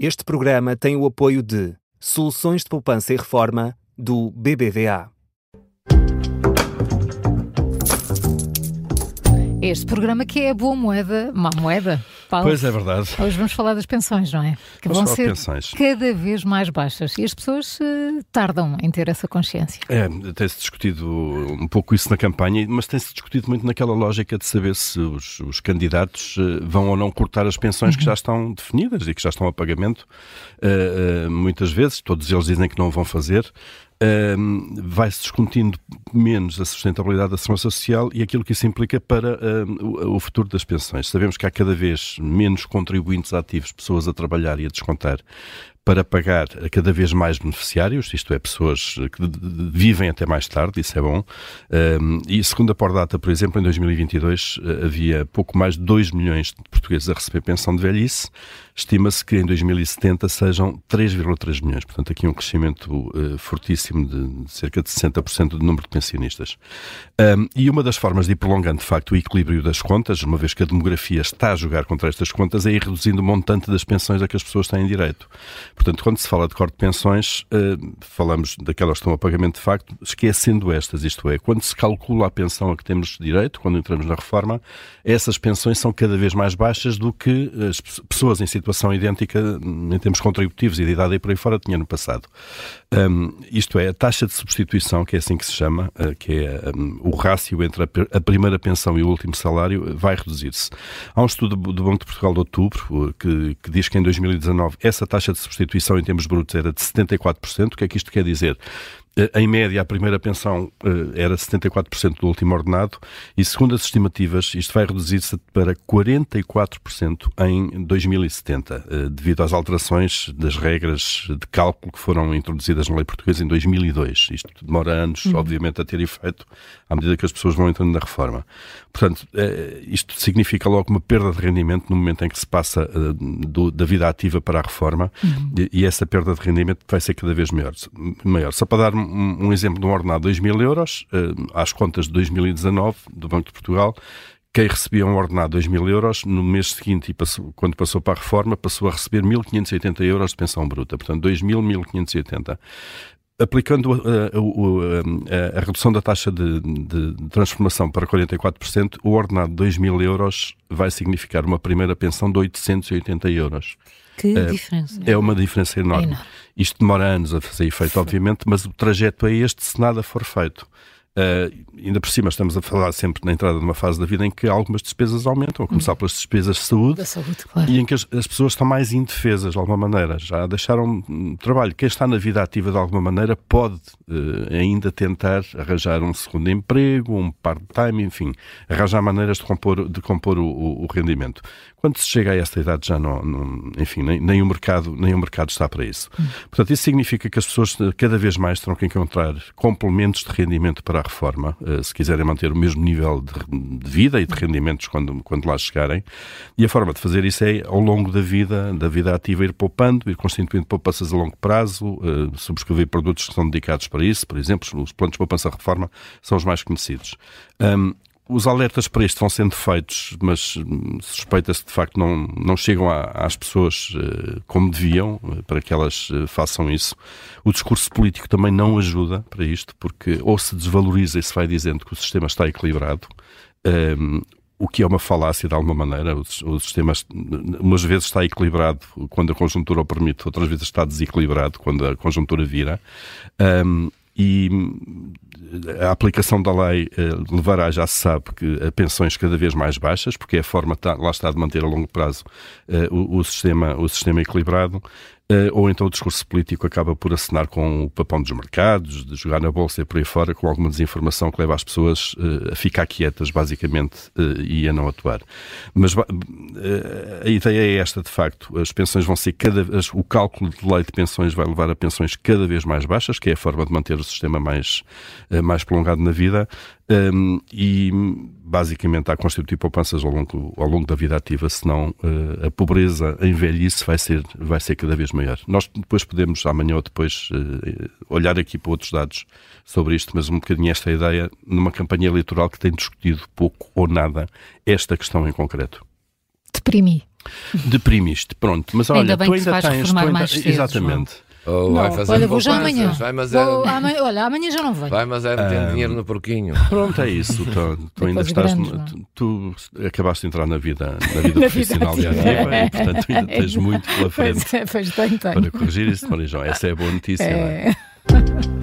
Este programa tem o apoio de Soluções de Poupança e Reforma do BBVA. Este programa que é boa moeda, má moeda. Paulo. Pois é verdade. Hoje vamos falar das pensões, não é? Que Vamos vão ser pensões. cada vez mais baixas e as pessoas eh, tardam em ter essa consciência. É, tem-se discutido um pouco isso na campanha, mas tem-se discutido muito naquela lógica de saber se os, os candidatos eh, vão ou não cortar as pensões que já estão definidas e que já estão a pagamento. Eh, muitas vezes, todos eles dizem que não vão fazer. Um, vai-se discutindo menos a sustentabilidade da segurança social e aquilo que isso implica para um, o, futuro das pensões. Sabemos que há cada vez menos contribuintes ativos, pessoas a trabalhar e a descontar para pagar a cada vez mais beneficiários, isto é, pessoas que vivem até mais tarde, isso é bom. E segundo a Pordata, por exemplo, em 2022 eh, havia pouco mais de 2 milhões de portugueses a receber pensão de velhice. Estima-se que em 2070 sejam 3,3 milhões. Portanto, aqui um crescimento eh, fortíssimo de, cerca de 60% do número de pensionistas. E uma das formas de ir prolongando, de facto, o equilíbrio das contas, uma vez que a demografia está a jogar contra estas contas, é ir reduzindo o montante das pensões a que as pessoas têm direito. Portanto, quando se fala de corte de pensões, eh, falamos daquelas que estão a pagamento de facto, esquecendo estas, isto é, quando se calcula a pensão a que temos direito, quando entramos na reforma, essas pensões são cada vez mais baixas do que as pe- pessoas em situação idêntica em termos contributivos e de idade e por aí fora tinham no passado. Hum, isto é, a taxa de substituição, que é assim que se chama, eh, que é hum, o rácio entre a, a primeira pensão e o último salário, vai reduzir-se. Há um estudo do do Banco de Portugal de outubro eh, que, que diz que em 2019 essa taxa de substituição em termos brutos era de 74%. O que é que isto quer dizer? Eh, Em média, a primeira pensão eh, era 74% do último ordenado e, segundo as estimativas, isto vai reduzir-se para 44% em 2070, eh, devido às alterações das regras de cálculo que foram introduzidas na lei portuguesa em 2002. Isto demora anos, obviamente, a ter efeito à medida que as pessoas vão entrando na reforma. Portanto, isto significa logo uma perda de rendimento no momento em que se passa do- da vida ativa para a reforma e, e essa perda de rendimento vai ser cada vez maior. maior. Só para dar um, um exemplo de um ordenado de 2 mil euros, eh, às contas de 2019 do Banco de Portugal, quem recebia um ordenado de 2 mil euros, no mês seguinte, passou- quando passou para a reforma, passou a receber 1.580 euros de pensão bruta. Portanto, 2.000, 1.580 aplicando a, a- o- a- a redução da taxa de, de- transformação para 44%, o ordenado de 2 mil euros vai significar uma primeira pensão de 880 euros. Que diferença. É uma diferença enorme. É enorme. Isto demora anos a fazer efeito, obviamente, mas o trajeto é este se nada for feito. Ah, ainda por cima, estamos a falar sempre na entrada de uma fase da vida em que algumas despesas aumentam, a começar pelas despesas de saúde, saúde, claro. e em que as, as pessoas estão mais indefesas de alguma maneira, já deixaram trabalho. Quem está na vida ativa de alguma maneira pode eh, ainda tentar arranjar um segundo emprego, um part-time, enfim, arranjar maneiras de compor, de compor o, o- o rendimento. Quando se chega a esta idade já não, não- enfim, nem, nem o mercado, nem o mercado está para isso. Portanto, isso significa que as pessoas cada vez mais terão que encontrar complementos de rendimento para a reforma, eh, se quiserem manter o mesmo nível de, de vida e de rendimentos quando, quando lá chegarem. E a forma de fazer isso é, ao longo da vida, da vida ativa, ir poupando, ir constituindo poupanças a longo prazo, eh, subscrever produtos que são dedicados para isso. Por exemplo, os planos de poupança reforma são os mais conhecidos. Ahm, os alertas para isto vão sendo feitos, mas hum, suspeita-se de facto não, não chegam à- às pessoas eh, como deviam eh, para que elas eh, façam isso. O discurso político também não ajuda para isto, porque ou se desvaloriza e se vai dizendo que o sistema está equilibrado, hum, o que é uma falácia de alguma maneira. O, sis- o sistema, umas vezes está equilibrado quando a conjuntura o permite, outras vezes está desequilibrado quando a conjuntura vira. Hum, e hum, a aplicação da lei eh, levará, já se sabe, que a pensões cada vez mais baixas, porque é a forma, tá- lá está, de manter a longo prazo eh, o sistema, o sistema equilibrado. Eh, ou então o discurso político acaba por acenar com o papão dos mercados, de jogar na bolsa e por aí fora, com alguma desinformação que leva as pessoas eh, a ficar quietas, basicamente, eh, e a não atuar. Mas a ideia é esta, de facto. As pensões vão ser cada vez. O cálculo de lei de pensões vai levar a pensões cada vez mais baixas, que é a forma de manter o sistema mais, mais prolongado na vida. Um, e basicamente há que constituir poupanças ao longo, ao longo da vida ativa, senão uh, a pobreza em velhice vai ser, vai ser cada vez maior. Nós depois podemos, amanhã ou depois, uh, olhar aqui para outros dados sobre isto, mas um bocadinho esta ideia numa campanha eleitoral que tem discutido pouco ou nada esta questão em concreto. Deprimi. Deprimiste, pronto. Mas olha, Ainda bem tu ainda vais tens. tu ainda, mais cedo, exatamente. Ou vai fazer olha, vou já amanhã. Vai, mas é, Vou amanhã- olha, amanhã já não venho. vai, mas é metendo Ah. dinheiro no porquinho. Pronto, é isso. Tu, tu ainda estás. grandes, não é? tu, tu acabaste de entrar na vida, na vida Na profissional vida e ativa. ativa e, portanto, tu ainda tens muito pela frente Pois é, pois tem, tem. para corrigir isso, Marijão. Essa é a boa notícia, não é? É.